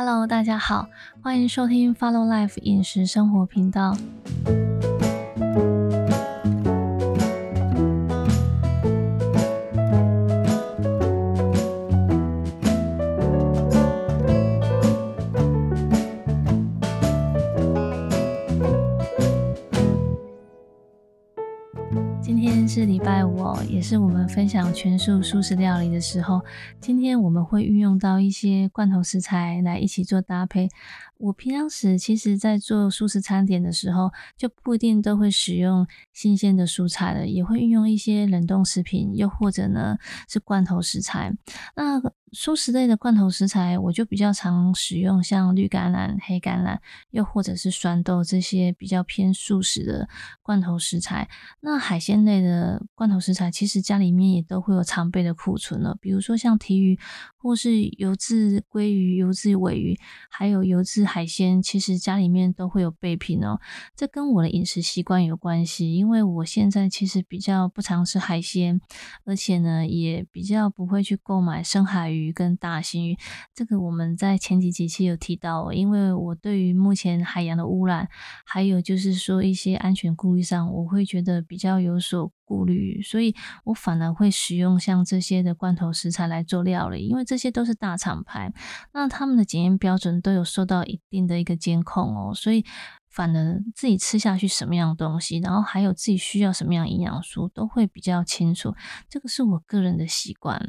Hello，大家好，欢迎收听 Follow Life 饮食生活频道。是礼拜五，也是我们分享全素素食料理的时候。今天我们会运用到一些罐头食材来一起做搭配。我平常时其实在做素食餐点的时候，就不一定都会使用新鲜的蔬菜了，也会运用一些冷冻食品，又或者呢是罐头食材。那素食类的罐头食材，我就比较常使用像绿橄榄、黑橄榄，又或者是酸豆这些比较偏素食的罐头食材。那海鲜类的罐头食材，其实家里面也都会有常备的库存了，比如说像提鱼，或是油渍鲑鱼、油渍尾鱼，还有油渍海鲜，其实家里面都会有备品哦。这跟我的饮食习惯有关系，因为我现在其实比较不常吃海鲜，而且呢，也比较不会去购买深海鱼。鱼跟大型鱼，这个我们在前几集期有提到，因为我对于目前海洋的污染，还有就是说一些安全顾虑上，我会觉得比较有所顾虑，所以我反而会使用像这些的罐头食材来做料理，因为这些都是大厂牌，那他们的检验标准都有受到一定的一个监控哦，所以。反而自己吃下去什么样的东西，然后还有自己需要什么样营养素，都会比较清楚。这个是我个人的习惯。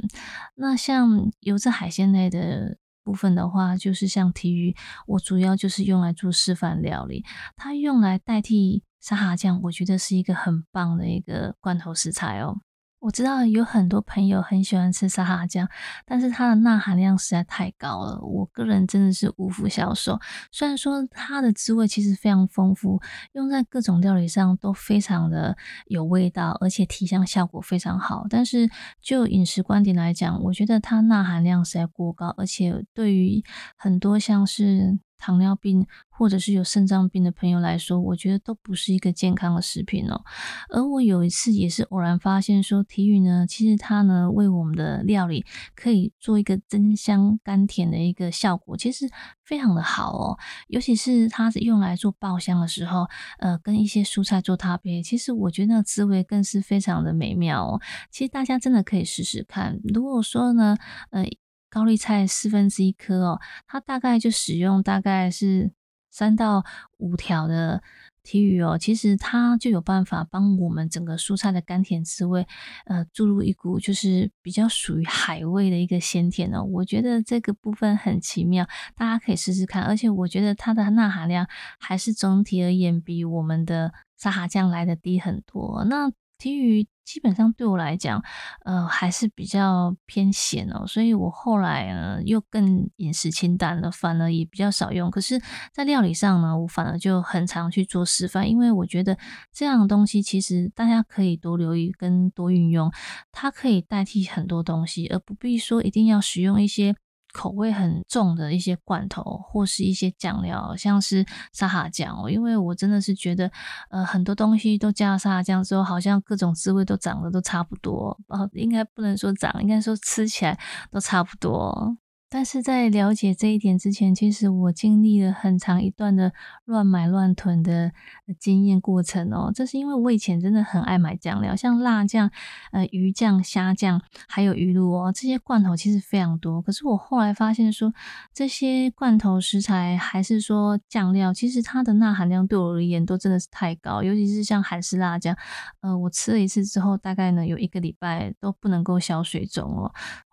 那像油脂海鲜类的部分的话，就是像提鱼，我主要就是用来做示范料理，它用来代替沙茶酱，我觉得是一个很棒的一个罐头食材哦。我知道有很多朋友很喜欢吃沙拉酱，但是它的钠含量实在太高了，我个人真的是无福消受。虽然说它的滋味其实非常丰富，用在各种料理上都非常的有味道，而且提香效果非常好，但是就饮食观点来讲，我觉得它钠含量实在过高，而且对于很多像是。糖尿病或者是有肾脏病的朋友来说，我觉得都不是一个健康的食品哦。而我有一次也是偶然发现说，体育呢，其实它呢为我们的料理可以做一个增香甘甜的一个效果，其实非常的好哦。尤其是它是用来做爆香的时候，呃，跟一些蔬菜做搭配，其实我觉得那滋味更是非常的美妙哦。其实大家真的可以试试看。如果说呢，呃。高丽菜四分之一颗哦，它大概就使用大概是三到五条的提鱼哦，其实它就有办法帮我们整个蔬菜的甘甜滋味，呃，注入一股就是比较属于海味的一个鲜甜哦。我觉得这个部分很奇妙，大家可以试试看。而且我觉得它的钠含量还是总体而言比我们的沙茶酱来的低很多。那提鱼基本上对我来讲，呃，还是比较偏咸哦，所以我后来呢又更饮食清淡了，反而也比较少用。可是，在料理上呢，我反而就很常去做示范，因为我觉得这样的东西其实大家可以多留意跟多运用，它可以代替很多东西，而不必说一定要使用一些。口味很重的一些罐头或是一些酱料，像是沙拉酱哦，因为我真的是觉得，呃，很多东西都加了沙拉酱之后，好像各种滋味都长得都差不多，哦，应该不能说长，应该说吃起来都差不多。但是在了解这一点之前，其实我经历了很长一段的乱买乱囤的经验过程哦。这是因为我以前真的很爱买酱料，像辣酱、呃鱼酱、虾酱，还有鱼露哦，这些罐头其实非常多。可是我后来发现说，这些罐头食材还是说酱料，其实它的钠含量对我而言都真的是太高，尤其是像韩式辣酱，呃，我吃了一次之后，大概呢有一个礼拜都不能够消水肿哦。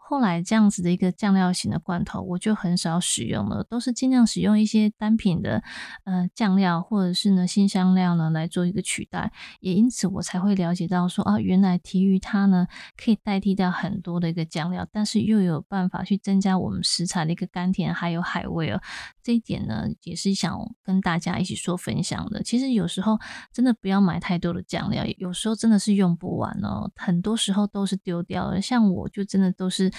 后来这样子的一个酱料型的罐头，我就很少使用了，都是尽量使用一些单品的呃酱料，或者是呢新香料呢来做一个取代。也因此我才会了解到说啊，原来提鱼它呢可以代替掉很多的一个酱料，但是又有办法去增加我们食材的一个甘甜还有海味哦。这一点呢也是想跟大家一起说分享的。其实有时候真的不要买太多的酱料，有时候真的是用不完哦，很多时候都是丢掉的。像我就真的都是。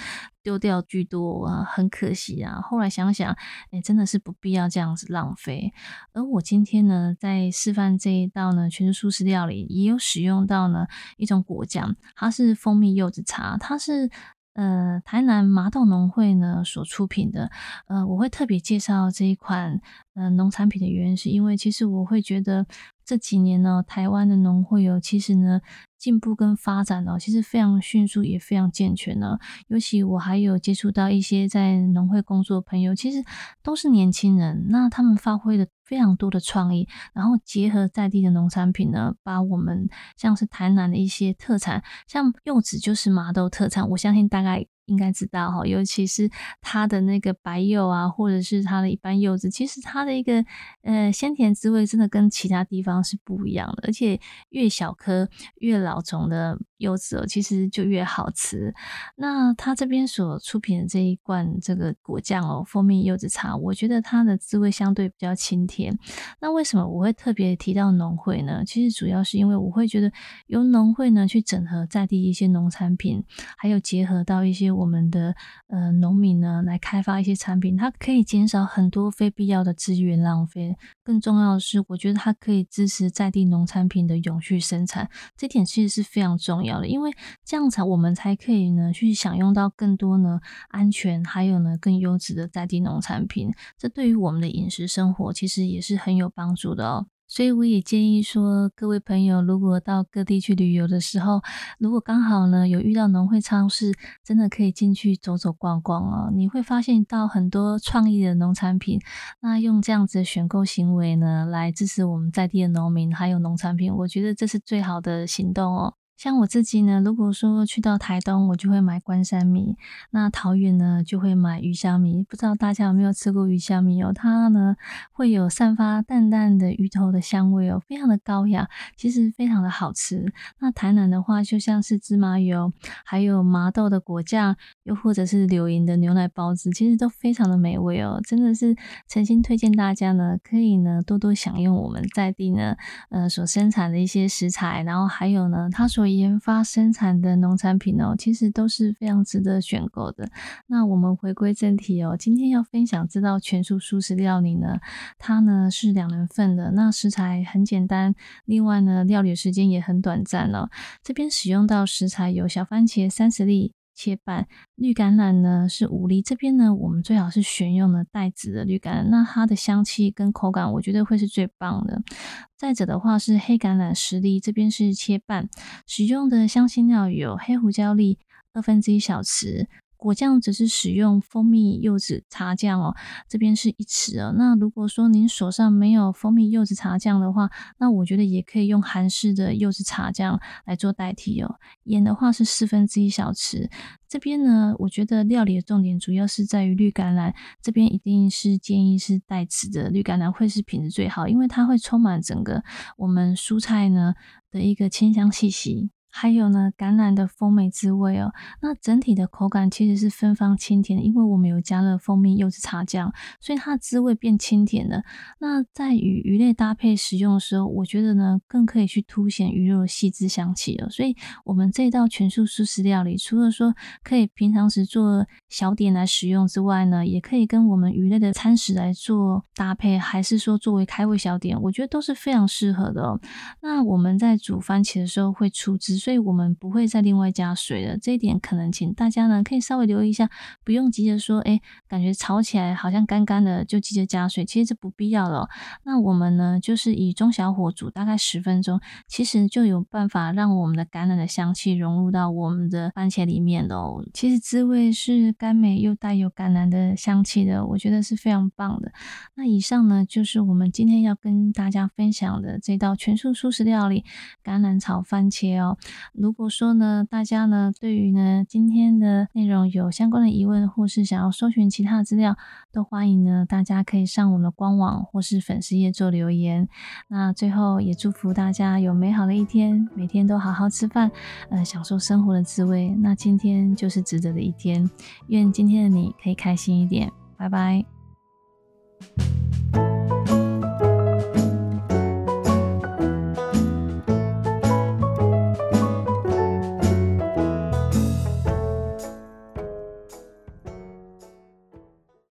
丢掉居多啊，很可惜啊。后来想想，哎，真的是不必要这样子浪费。而我今天呢，在示范这一道呢全是素食料理，也有使用到呢一种果酱，它是蜂蜜柚子茶，它是呃台南麻豆农会呢所出品的。呃，我会特别介绍这一款呃农产品的原因，是因为其实我会觉得这几年呢，台湾的农会有其实呢。进步跟发展呢，其实非常迅速，也非常健全呢。尤其我还有接触到一些在农会工作的朋友，其实都是年轻人，那他们发挥了非常多的创意，然后结合在地的农产品呢，把我们像是台南的一些特产，像柚子就是麻豆特产，我相信大概。应该知道哈，尤其是它的那个白柚啊，或者是它的一般柚子，其实它的一个呃鲜甜滋味，真的跟其他地方是不一样的。而且越小颗越老种的柚子哦，其实就越好吃。那它这边所出品的这一罐这个果酱哦，蜂蜜柚子茶，我觉得它的滋味相对比较清甜。那为什么我会特别提到农会呢？其实主要是因为我会觉得由农会呢去整合在地一些农产品，还有结合到一些。我们的呃农民呢，来开发一些产品，它可以减少很多非必要的资源浪费。更重要的是，我觉得它可以支持在地农产品的永续生产，这点其实是非常重要的。因为这样才我们才可以呢去享用到更多呢安全，还有呢更优质的在地农产品。这对于我们的饮食生活其实也是很有帮助的哦。所以我也建议说，各位朋友，如果到各地去旅游的时候，如果刚好呢有遇到农会超市，真的可以进去走走逛逛哦。你会发现到很多创意的农产品，那用这样子的选购行为呢，来支持我们在地的农民还有农产品，我觉得这是最好的行动哦。像我自己呢，如果说去到台东，我就会买关山米；那桃园呢，就会买鱼香米。不知道大家有没有吃过鱼香米哦？它呢会有散发淡淡的鱼头的香味哦，非常的高雅，其实非常的好吃。那台南的话，就像是芝麻油，还有麻豆的果酱，又或者是柳营的牛奶包子，其实都非常的美味哦。真的是诚心推荐大家呢，可以呢多多享用我们在地呢呃所生产的一些食材，然后还有呢它所研发生产的农产品哦，其实都是非常值得选购的。那我们回归正题哦，今天要分享这道全素素食料理呢，它呢是两人份的，那食材很简单，另外呢料理时间也很短暂哦。这边使用到食材有小番茄三十粒。切半绿橄榄呢是五粒，这边呢我们最好是选用的带籽的绿橄榄，那它的香气跟口感我觉得会是最棒的。再者的话是黑橄榄十粒，这边是切半，使用的香辛料有黑胡椒粒二分之一小匙。果酱只是使用蜂蜜柚子茶酱哦，这边是一匙哦。那如果说您手上没有蜂蜜柚子茶酱的话，那我觉得也可以用韩式的柚子茶酱来做代替哦。盐的话是四分之一小匙。这边呢，我觉得料理的重点主要是在于绿橄榄，这边一定是建议是带籽的绿橄榄会是品质最好，因为它会充满整个我们蔬菜呢的一个清香气息。还有呢，橄榄的丰美滋味哦。那整体的口感其实是芬芳清甜，因为我们有加了蜂蜜柚子茶酱，所以它的滋味变清甜了。那在与鱼类搭配食用的时候，我觉得呢，更可以去凸显鱼肉的细致香气了。所以，我们这道全素素食料理，除了说可以平常时做小点来食用之外呢，也可以跟我们鱼类的餐食来做搭配，还是说作为开胃小点，我觉得都是非常适合的哦。那我们在煮番茄的时候会出汁。所以我们不会再另外加水了，这一点可能请大家呢可以稍微留意一下，不用急着说，哎，感觉炒起来好像干干的就急着加水，其实这不必要了。那我们呢就是以中小火煮大概十分钟，其实就有办法让我们的橄榄的香气融入到我们的番茄里面喽。其实滋味是甘美又带有橄榄的香气的，我觉得是非常棒的。那以上呢就是我们今天要跟大家分享的这道全素素食料理——橄榄炒番茄哦。如果说呢，大家呢对于呢今天的内容有相关的疑问，或是想要搜寻其他的资料，都欢迎呢大家可以上我们的官网或是粉丝页做留言。那最后也祝福大家有美好的一天，每天都好好吃饭，呃，享受生活的滋味。那今天就是值得的一天，愿今天的你可以开心一点。拜拜。